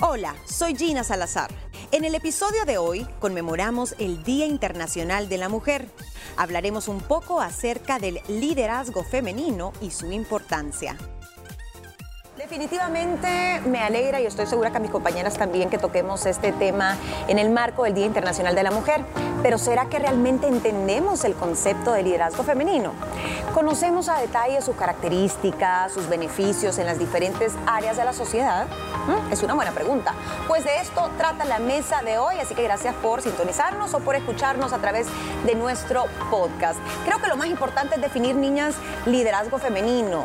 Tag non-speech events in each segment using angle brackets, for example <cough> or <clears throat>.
Hola, soy Gina Salazar. En el episodio de hoy conmemoramos el Día Internacional de la Mujer. Hablaremos un poco acerca del liderazgo femenino y su importancia. Definitivamente me alegra y estoy segura que a mis compañeras también que toquemos este tema en el marco del Día Internacional de la Mujer. Pero ¿será que realmente entendemos el concepto de liderazgo femenino? ¿Conocemos a detalle sus características, sus beneficios en las diferentes áreas de la sociedad? ¿Mm? Es una buena pregunta. Pues de esto trata la mesa de hoy, así que gracias por sintonizarnos o por escucharnos a través de nuestro podcast. Creo que lo más importante es definir, niñas, liderazgo femenino.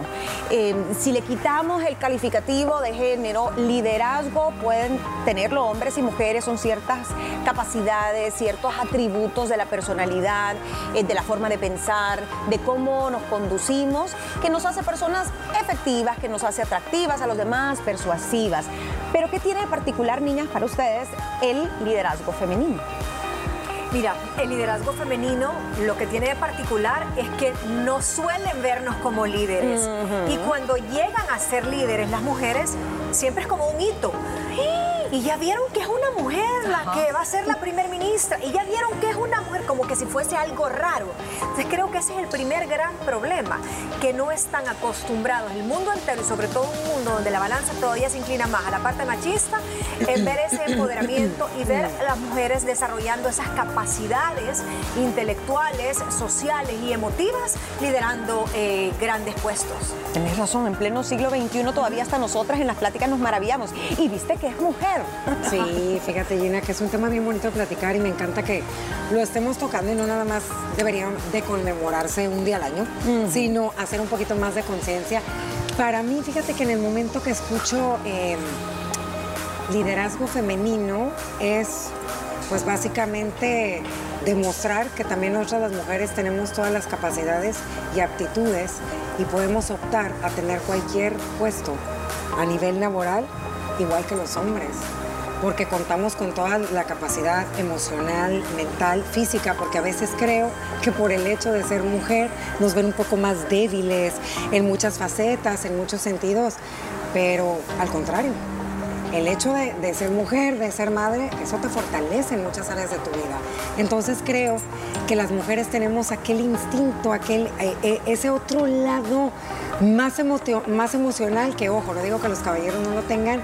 Eh, si le quitamos el calificativo de género, liderazgo pueden tenerlo hombres y mujeres, son ciertas capacidades, ciertos atributos de la personalidad, eh, de la forma de pensar, de cómo nos conducimos, que nos hace personas efectivas, que nos hace atractivas a los demás, persuasivas. Pero ¿qué tiene de particular, niñas, para ustedes el liderazgo femenino? Mira, el liderazgo femenino lo que tiene de particular es que no suelen vernos como líderes. Y cuando llegan a ser líderes las mujeres, siempre es como un hito. Y ya vieron que es una mujer la que va a ser la primer ministra. Y ya vieron que es una mujer como que si fuese algo raro. Entonces creo que ese es el primer gran problema, que no están acostumbrados el mundo entero y sobre todo un mundo donde la balanza todavía se inclina más a la parte machista, en ver ese <clears throat> empoderamiento y ver a las mujeres desarrollando esas capacidades intelectuales, sociales y emotivas, liderando eh, grandes puestos. Tienes razón, en pleno siglo XXI todavía hasta nosotras en las pláticas nos maravillamos. Y viste que es mujer. Sí, fíjate Gina, que es un tema bien bonito de platicar y me encanta que lo estemos tocando y no nada más deberían de conmemorarse un día al año, sino hacer un poquito más de conciencia. Para mí, fíjate que en el momento que escucho eh, liderazgo femenino es pues básicamente demostrar que también nosotras las mujeres tenemos todas las capacidades y aptitudes y podemos optar a tener cualquier puesto a nivel laboral igual que los hombres, porque contamos con toda la capacidad emocional, mental, física, porque a veces creo que por el hecho de ser mujer nos ven un poco más débiles en muchas facetas, en muchos sentidos, pero al contrario. El hecho de, ser mujer, de ser madre, eso te fortalece en muchas áreas de tu vida. Entonces creo que las mujeres tenemos aquel instinto, aquel, eh, eh, ese otro lado más, más emocional que, ojo, no digo que los caballeros no lo tengan,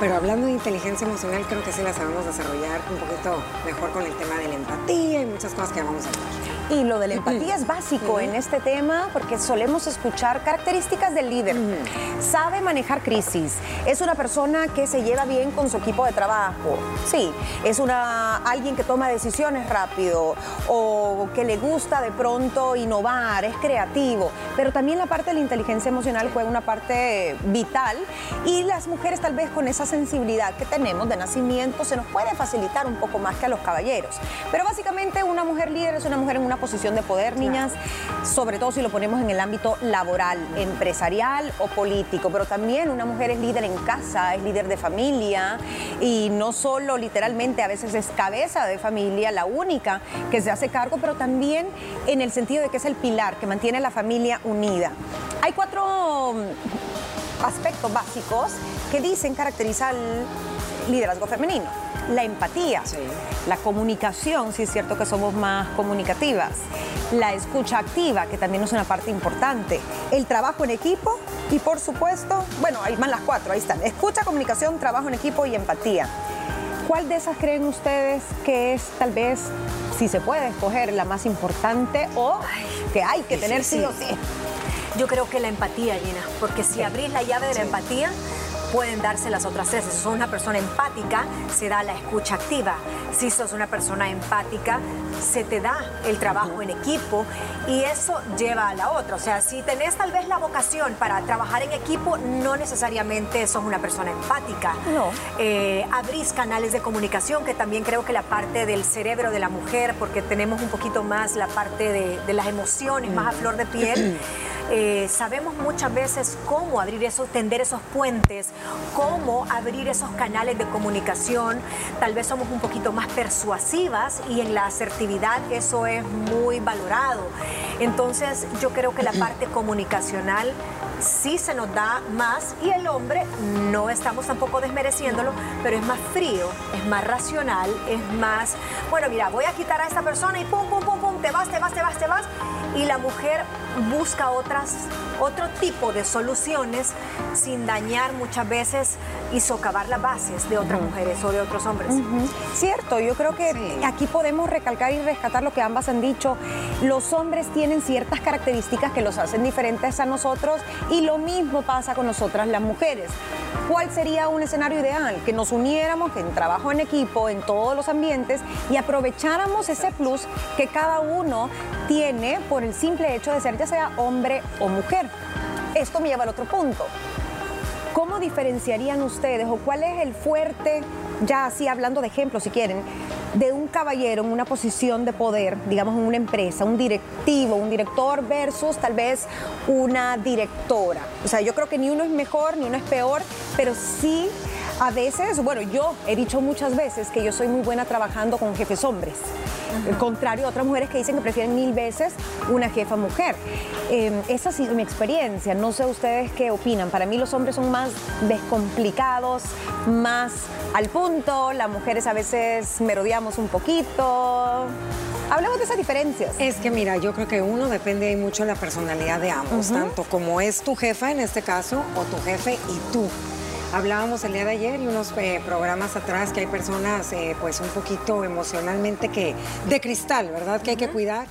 pero hablando de inteligencia emocional, creo que sí la sabemos desarrollar un poquito mejor con el tema de la empatía y muchas cosas que vamos a hablar. Y lo de la empatía es básico en este tema porque solemos escuchar características del líder. Sabe manejar crisis. Es una persona que se lleva bien con su equipo de trabajo. Sí, es una alguien que toma decisiones rápido o que le gusta de pronto innovar, es creativo. Pero también la parte de la inteligencia emocional juega una parte vital y las mujeres tal vez con esa sensibilidad que tenemos de nacimiento se nos puede facilitar un poco más que a los caballeros. Pero básicamente una mujer líder es una mujer en una posición de poder, niñas, sobre todo si lo ponemos en el ámbito laboral, empresarial o político, pero también una mujer es líder en casa, es líder de familia. Y no solo literalmente a veces es cabeza de familia, la única que se hace cargo, pero también en el sentido de que es el pilar que mantiene la familia unida. Hay cuatro mm, aspectos básicos que dicen caracterizar el liderazgo femenino la empatía, la comunicación, si es cierto que somos más comunicativas, la escucha activa, que también es una parte importante, el trabajo en equipo y por supuesto, bueno, ahí van las cuatro, ahí están, escucha, comunicación, trabajo en equipo y empatía. ¿Cuál de esas creen ustedes que es tal vez, si se puede escoger, la más importante o que hay que tener sí, o sí? Yo creo que la empatía, Gina, porque si abrís la llave de la empatía, pueden darse las otras tres. Si sos una persona empática, se da la escucha activa. Si sos una persona empática, se te da el trabajo en equipo y eso lleva a la otra. O sea, si tenés tal vez la vocación para trabajar en equipo, no necesariamente sos una persona empática. No. Eh, abrís canales de comunicación, que también creo que la parte del cerebro de la mujer, porque tenemos un poquito más la parte de, las emociones, más a flor de piel. <clears throat> Eh, sabemos muchas veces cómo abrir esos, tender esos puentes, cómo abrir esos canales de comunicación. Tal vez somos un poquito más persuasivas y en la asertividad eso es muy valorado. Entonces yo creo que la parte comunicacional sí se nos da más y el hombre no estamos tampoco desmereciéndolo, pero es más frío, es más racional, es más, bueno, mira, voy a quitar a esta persona y pum, pum, pum, pum, te vas, te vas, te vas, te vas. Y la mujer busca otras, otro tipo de soluciones sin dañar muchas veces y socavar las bases de otras mujeres o de otros hombres. Cierto, yo creo que aquí podemos recalcar y rescatar lo que ambas han dicho. Los hombres tienen ciertas características que los hacen diferentes a nosotros y lo mismo pasa con nosotras las mujeres. ¿Cuál sería un escenario ideal? Que nos uniéramos en trabajo en equipo, en todos los ambientes y aprovecháramos ese plus que cada uno tiene por el simple hecho de ser ya sea hombre o mujer. Esto me lleva al otro punto. ¿Cómo diferenciarían ustedes o cuál es el fuerte, ya así hablando de ejemplos si quieren, de un caballero en una posición de poder, digamos en una empresa, un directivo, un director versus tal vez una directora? O sea, yo creo que ni uno es mejor, ni uno es peor, pero sí a veces, bueno, yo he dicho muchas veces que yo soy muy buena trabajando con jefes hombres. El contrario a otras mujeres que dicen que prefieren mil veces una jefa mujer. Eh, esa ha sido mi experiencia. No sé ustedes qué opinan. Para mí los hombres son más descomplicados, más al punto. Las mujeres a veces merodeamos un poquito. Hablemos de esas diferencias. Es que mira, yo creo que uno depende mucho de la personalidad de ambos, tanto como es tu jefa en este caso o tu jefe y tú. Hablábamos el día de ayer y unos eh, programas atrás que hay personas eh, pues un poquito emocionalmente que de cristal, ¿verdad? Que hay que cuidar.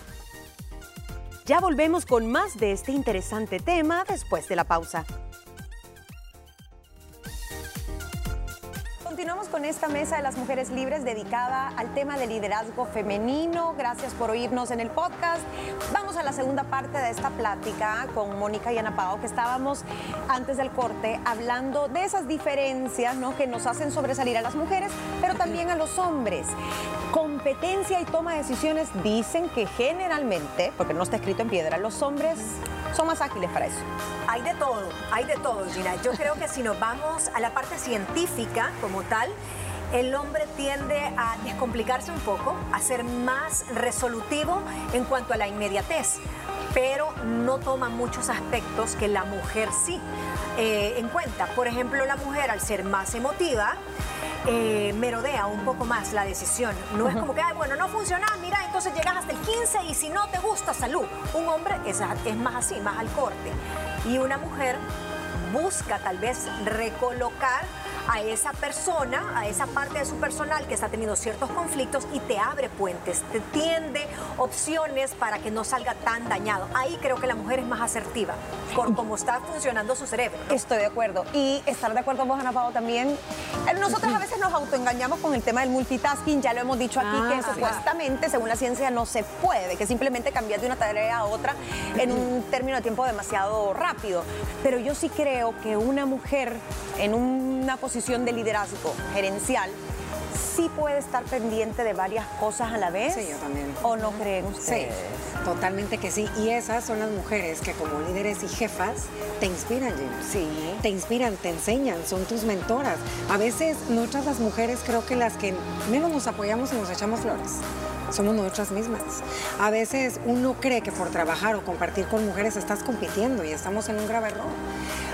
Ya volvemos con más de este interesante tema después de la pausa. Con esta mesa de las mujeres libres dedicada al tema del liderazgo femenino. Gracias por oírnos en el podcast. Vamos a la segunda parte de esta plática con Mónica y Ana Pao, que estábamos antes del corte hablando de esas diferencias ¿no? que nos hacen sobresalir a las mujeres, pero también a los hombres. Competencia y toma de decisiones dicen que generalmente, porque no está escrito en piedra, los hombres son más ágiles para eso. Hay de todo, hay de todo, Gina. Yo creo que si nos vamos a la parte científica como tal, el hombre tiende a descomplicarse un poco, a ser más resolutivo en cuanto a la inmediatez, pero no toma muchos aspectos que la mujer sí eh, en cuenta. Por ejemplo, la mujer al ser más emotiva, eh, merodea un poco más la decisión. No es como que, Ay, bueno, no funciona, mira, entonces llegas hasta el 15 y si no te gusta, salud. Un hombre es, es más así, más al corte. Y una mujer busca tal vez recolocar a esa persona, a esa parte de su personal que está teniendo ciertos conflictos y te abre puentes, te tiende opciones para que no salga tan dañado. Ahí creo que la mujer es más asertiva por <laughs> cómo está funcionando su cerebro. Estoy de acuerdo. Y estar de acuerdo vos, Ana Pao, también. Eh, nosotros a veces nos autoengañamos con el tema del multitasking, ya lo hemos dicho aquí, que Ah, supuestamente, según la ciencia, no se puede, que simplemente cambias de una tarea a otra en un término de tiempo demasiado rápido. Pero yo sí creo que una mujer en una posición de liderazgo gerencial sí puede estar pendiente de varias cosas a la vez. Sí, yo también. ¿O no creen Sí, ustedes? totalmente que sí. Y esas son las mujeres que como líderes y jefas te inspiran, Jim. Sí. Te inspiran, te enseñan, son tus mentoras. A veces nosotras las mujeres creo que las que menos nos apoyamos y nos echamos flores. Somos nosotras mismas. A veces uno cree que por trabajar o compartir con mujeres estás compitiendo y estamos en un grave error.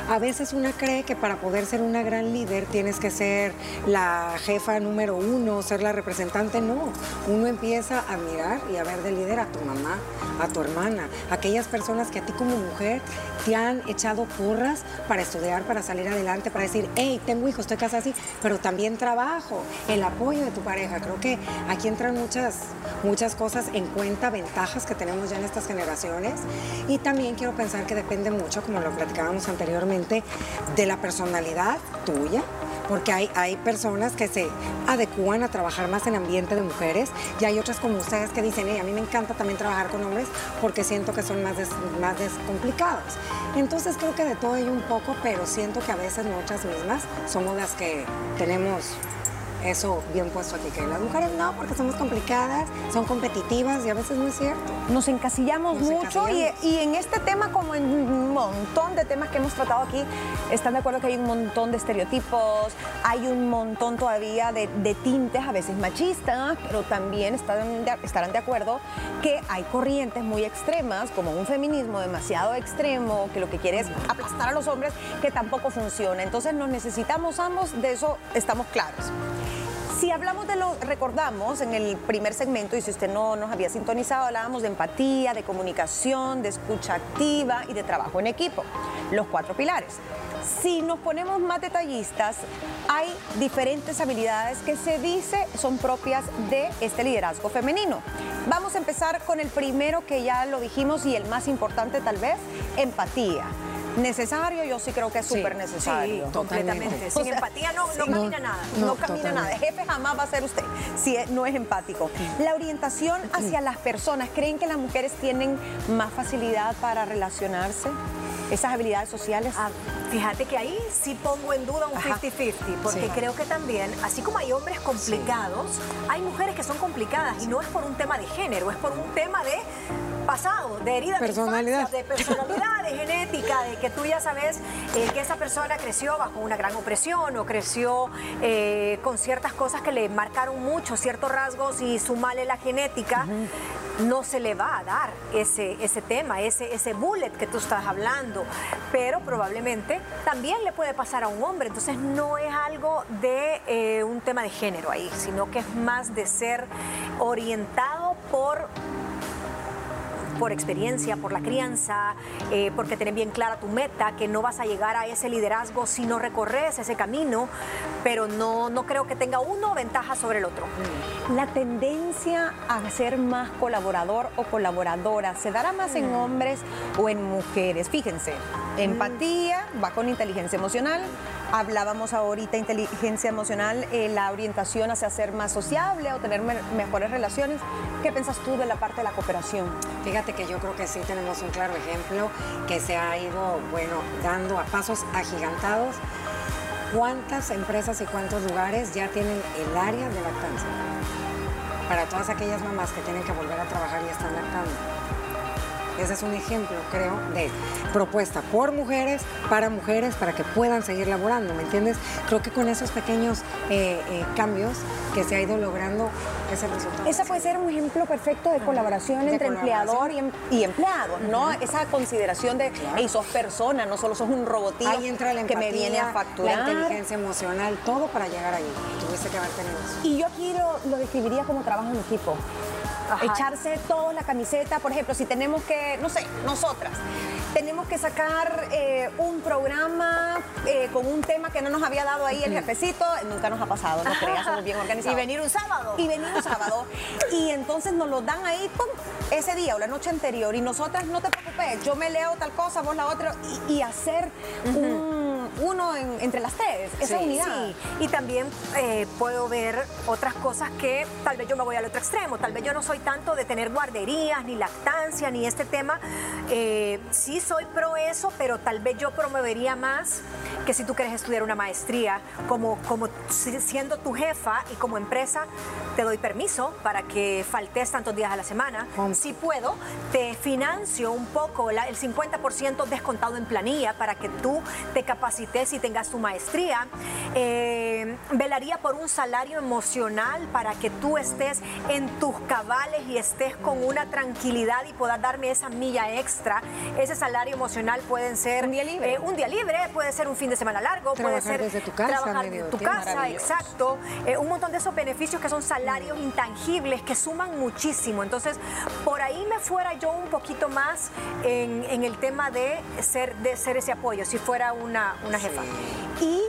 A veces una cree que para poder ser una gran líder tienes que ser la jefa número uno, ser la representante. No, uno empieza a admirar y a ver de líder a tu mamá, a tu hermana, aquellas personas que a ti como mujer te han echado porras para estudiar, para salir adelante, para decir, hey, tengo hijos, estoy casada así, pero también trabajo, el apoyo de tu pareja. Creo que aquí entran muchas, muchas cosas en cuenta, ventajas que tenemos ya en estas generaciones. Y también quiero pensar que depende mucho, como lo platicábamos anteriormente, de la personalidad tuya, porque hay, hay personas que se adecúan a trabajar más en ambiente de mujeres y hay otras como ustedes que dicen, "Ey, a mí me encanta también trabajar con hombres porque siento que son más, más descomplicados. Entonces creo que de todo hay un poco, pero siento que a veces nosotras mismas somos las que tenemos eso bien puesto aquí, que las mujeres no, porque somos complicadas, son competitivas y a veces no es cierto. Nos encasillamos Nos mucho y- en este tema, como en un montón de temas que hemos tratado aquí, están de acuerdo que hay un montón de estereotipos, hay un montón todavía de, de tintes a veces machistas, pero también están de- estarán de acuerdo que hay corrientes muy extremas, como un feminismo demasiado extremo, que lo que quiere es aplastar a los hombres, que tampoco funciona. Entonces nos necesitamos ambos, de eso estamos claros. Si hablamos de lo, recordamos en el primer segmento, y si usted no nos había sintonizado, hablábamos de empatía, de comunicación, de escucha activa y de trabajo en equipo, los cuatro pilares. Si nos ponemos más detallistas, hay diferentes habilidades que se dice son propias de este liderazgo femenino. Vamos a empezar con el primero que ya lo dijimos y el más importante tal vez, empatía. Necesario, yo sí creo que es Sí, súper necesario. Sí, completamente. O Sin sea, empatía no, no camina nada. No, No, camina totalmente. nada. Jefe jamás va a ser usted si no es empático. La orientación hacia las personas. ¿Creen que las mujeres tienen más facilidad para relacionarse? Esas habilidades sociales. Ah, fíjate que ahí sí pongo en duda un Ajá. 50-50, porque Sí. creo que también, así como hay hombres complicados, hay mujeres que son complicadas y no es por un tema de género, es por un tema de pasado, de herida Personalidad. de personalidad, de genética, de que tú ya sabes eh, que esa persona creció bajo una gran opresión o creció eh, con ciertas cosas que le marcaron mucho, ciertos rasgos y sumarle la genética. No se le va a dar ese, ese tema, ese, ese bullet que tú estás hablando, pero probablemente también le puede pasar a un hombre. Entonces no es algo de eh, un tema de género ahí, sino que es más de ser orientado por por experiencia, por la crianza, eh, porque tenés bien clara tu meta, que no vas a llegar a ese liderazgo si no recorres ese camino, pero no, no creo que tenga uno ventaja sobre el otro. La tendencia a ser más colaborador o colaboradora, ¿se dará más en hombres o en mujeres? Fíjense, empatía va con inteligencia emocional. Hablábamos ahorita inteligencia emocional, eh, la orientación hacia ser más sociable o tener me- mejores relaciones. ¿Qué piensas tú de la parte de la cooperación? Fíjate que yo creo que sí tenemos un claro ejemplo que se ha ido, bueno, dando a pasos agigantados. ¿Cuántas empresas y cuántos lugares ya tienen el área de lactancia? Para todas aquellas mamás que tienen que volver a trabajar y están lactando. Ese es un ejemplo, creo, de propuesta por mujeres, para mujeres, para que puedan seguir laborando, ¿me entiendes? Creo que con esos pequeños eh, eh, cambios que se ha ido logrando es el resultado. Esa puede ser un ejemplo perfecto de colaboración De entre colaboración. empleador y, em- y empleado, ¿no? Esa consideración de, Claro. hey, sos persona, no solo sos un robotillo Ahí entra la que empatía, me viene a facturar. la inteligencia emocional, todo para llegar ahí. Tuviste que haber tenido eso. Y yo aquí lo, lo describiría como trabajo en equipo. Ajá. Echarse todos la camiseta, por ejemplo, si tenemos que, no sé, nosotras, tenemos que sacar eh, un programa eh, con un tema que no nos había dado ahí el jefecito, nunca nos ha pasado, no creas, somos bien organizados. Y venir un sábado. Y venir un sábado. y entonces nos lo dan ahí, pum, ese día o la noche anterior. Y nosotras, no te preocupes, yo me leo tal cosa, vos la otra, y, y hacer un- uno en- entre las tres, esa Sí, unidad. sí. Y también eh, puedo ver otras cosas que tal vez yo me voy al otro extremo. Tal vez yo no soy tanto de tener guarderías, ni lactancia, ni este tema. Eh, sí soy pro eso, pero tal vez yo promovería más que si tú quieres estudiar una maestría, como, como si- siendo tu jefa y como empresa, te doy permiso para que faltes tantos días a la semana. Si puedo, te financio un poco, la- el 50% descontado en planilla para que tú te capacites y tengas tu maestría. Eh, velaría por un salario emocional para que tú estés en tus cabales y estés con una tranquilidad y puedas darme esa milla extra. Ese salario emocional pueden ser Un día libre. eh, un día libre, puede ser un fin de semana largo, puede ser desde tu casa, trabajar medio de tu casa, exacto. Eh, un montón de esos beneficios que son salarios intangibles que suman muchísimo. Entonces, por ahí me fuera yo un poquito más en, en el tema de ser, de ser ese apoyo, si fuera una, una jefa. Y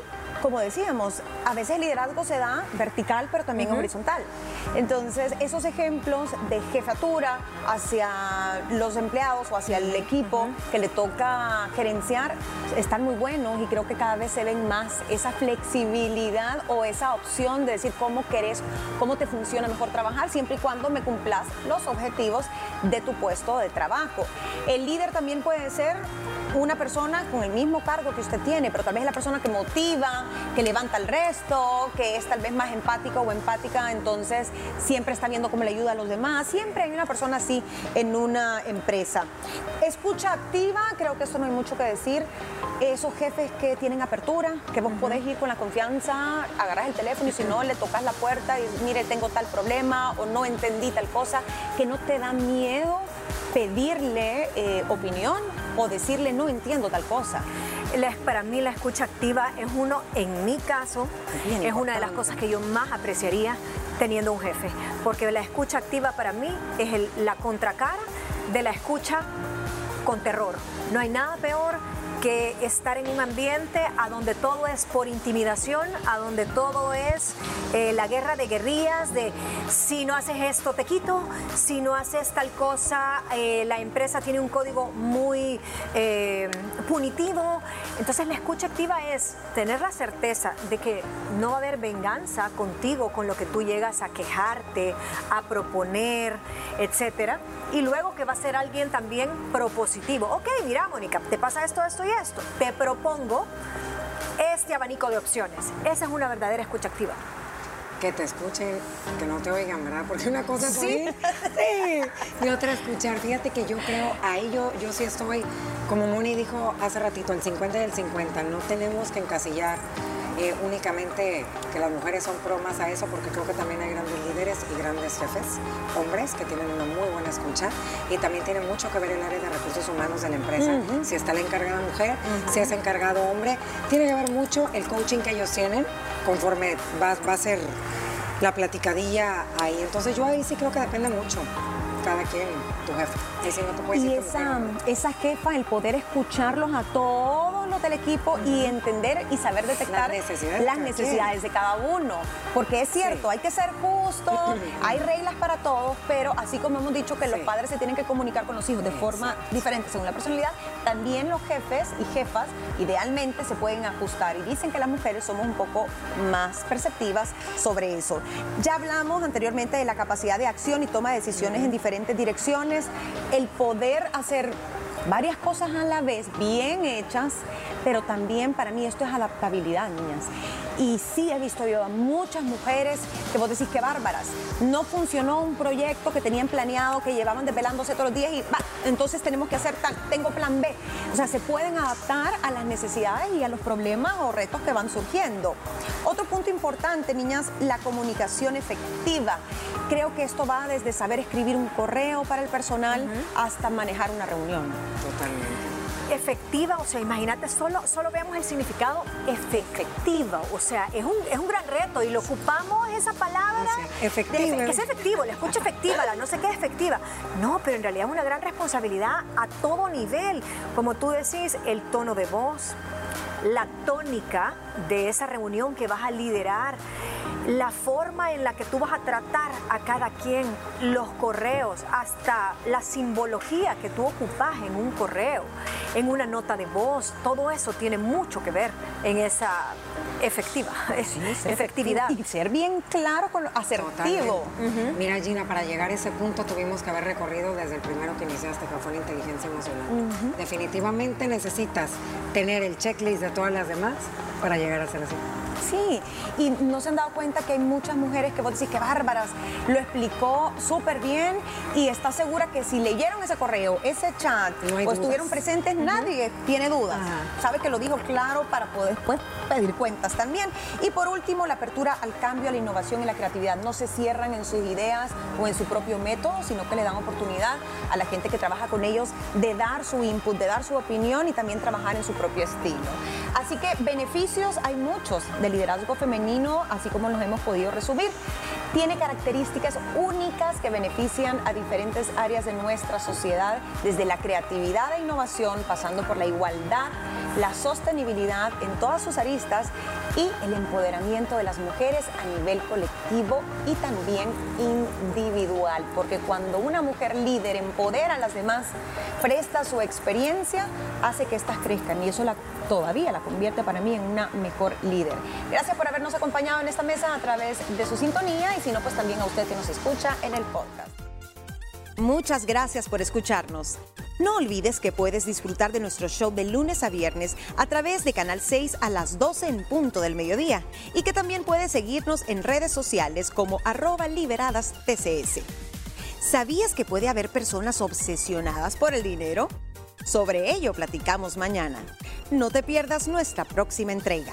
como decíamos, a veces el liderazgo se da vertical, pero también horizontal. Entonces, esos ejemplos de jefatura hacia los empleados o hacia el equipo que le toca gerenciar están muy buenos y creo que cada vez se ven más esa flexibilidad o esa opción de decir cómo querés, cómo te funciona mejor trabajar, siempre y cuando me cumplas los objetivos de tu puesto de trabajo. El líder también puede ser una persona con el mismo cargo que usted tiene, pero tal vez es la persona que motiva, que levanta al resto, que es tal vez más empática o empática, entonces siempre está viendo cómo le ayuda a los demás. Siempre hay una persona así en una empresa. Escucha activa, creo que esto no hay mucho que decir. Esos jefes que tienen apertura, que vos podés ir con la confianza, agarras el teléfono y si no le tocas la puerta y mire, tengo tal problema o no entendí tal cosa, que no te da miedo pedirle eh, opinión o decirle no entiendo tal cosa. para mí la escucha activa es uno, en mi caso, es una de las cosas que yo más apreciaría teniendo un jefe, porque la escucha activa para mí es la contracara de la escucha con terror. No hay nada peor que estar en un ambiente a donde todo es por intimidación, a donde todo es eh, la guerra de guerrillas, de si no haces esto te quito, si no haces tal cosa, eh, la empresa tiene un código muy eh, punitivo. Entonces la escucha activa es tener la certeza de que no va a haber venganza contigo con lo que tú llegas a quejarte, a proponer, etcétera. Y luego que va a ser alguien también propositivo. Ok, mira, Mónica, te pasa esto, esto y esto. Te propongo este abanico de opciones. Esa es una verdadera escucha activa que te escuchen, que no te oigan, ¿verdad? Porque una cosa es ¿Sí? sí, y otra escuchar. Fíjate que yo creo, ahí yo, yo sí estoy, como Moni dijo hace ratito, el 50 y el 50, no tenemos que encasillar eh, únicamente que las mujeres son promas a eso, porque creo que también hay grandes líderes y grandes jefes, hombres, que tienen una muy buena escucha y también tiene mucho que ver el área de recursos humanos de la empresa. Si está la encargada mujer, si es encargado hombre, tiene que ver mucho el coaching que ellos tienen conforme va, va a ser la platicadilla ahí. Entonces yo ahí sí creo que depende mucho cada quien, tu jefe. No te y esa, esa jefa, el poder escucharlos a todos del equipo y entender y saber detectar las necesidades, de cada uno. Porque es cierto, hay que ser justo, <laughs> hay reglas para todos, pero así como hemos dicho que los padres se tienen que comunicar con los hijos de forma diferente según la personalidad, también los jefes y jefas idealmente se pueden ajustar. Y dicen que las mujeres somos un poco más perceptivas sobre eso. Ya hablamos anteriormente de la capacidad de acción y toma de decisiones en diferentes direcciones, el poder hacer varias cosas a la vez, bien hechas, pero también para mí esto es adaptabilidad, niñas. Y sí he visto yo a muchas mujeres que vos decís que bárbaras. No funcionó un proyecto que tenían planeado, que llevaban desvelándose todos los días y entonces tenemos que hacer tal, tengo plan B. O sea, se pueden adaptar a las necesidades y a los problemas o retos que van surgiendo. Otro punto importante, niñas, la comunicación efectiva. Creo que esto va desde saber escribir un correo para el personal hasta manejar una reunión. Totalmente efectiva, o sea, imagínate, solo, solo veamos el significado efectiva, o sea, es un, es un gran reto y lo ocupamos esa palabra. efectiva. que es efectivo, la escucha efectiva, la no sé qué es efectiva. No, pero en realidad es una gran responsabilidad a todo nivel. Como tú decís, el tono de voz, la tónica de esa reunión que vas a liderar, la forma en la que tú vas a tratar a cada quien, los correos, hasta la simbología que tú ocupas en un correo, en una nota de voz, todo eso tiene mucho que ver en esa efectiva, <laughs> efectividad. Y ser bien claro, con asertivo. Mira Gina, para llegar a ese punto tuvimos que haber recorrido desde el primero que iniciaste, que fue la inteligencia emocional. Definitivamente necesitas tener el checklist de todas las demás para llegar a ser así. Sí, y no se han dado cuenta que hay muchas mujeres que vos decís que bárbaras, lo explicó súper bien y está segura que si leyeron ese correo, ese chat o estuvieron presentes, nadie tiene dudas. Sabe que lo dijo claro para poder después pedir cuentas también. Y por último, la apertura al cambio, a la innovación y la creatividad. No se cierran en sus ideas o en su propio método, sino que le dan oportunidad a la gente que trabaja con ellos de dar su input, de dar su opinión y también trabajar en su propio estilo. Así que beneficios hay muchos del liderazgo femenino, así como los hemos podido resumir. Tiene características únicas que benefician a diferentes áreas de nuestra sociedad, desde la creatividad e innovación, pasando por la igualdad, la sostenibilidad en todas sus aristas y el empoderamiento de las mujeres a nivel colectivo y también individual, porque cuando una mujer líder empodera a las demás, presta su experiencia, hace que éstas crezcan y eso la, todavía la convierte para mí en una mejor líder. Gracias por habernos acompañado en esta mesa a través de su sintonía y si no, pues también a usted que nos escucha en el podcast. Muchas gracias por escucharnos. No olvides que puedes disfrutar de nuestro show de lunes a viernes a través de Canal 6 a las 12 en punto del mediodía y que también puedes seguirnos en redes sociales como arroba liberadas TCS. ¿Sabías que puede haber personas obsesionadas por el dinero? Sobre ello platicamos mañana. No te pierdas nuestra próxima entrega.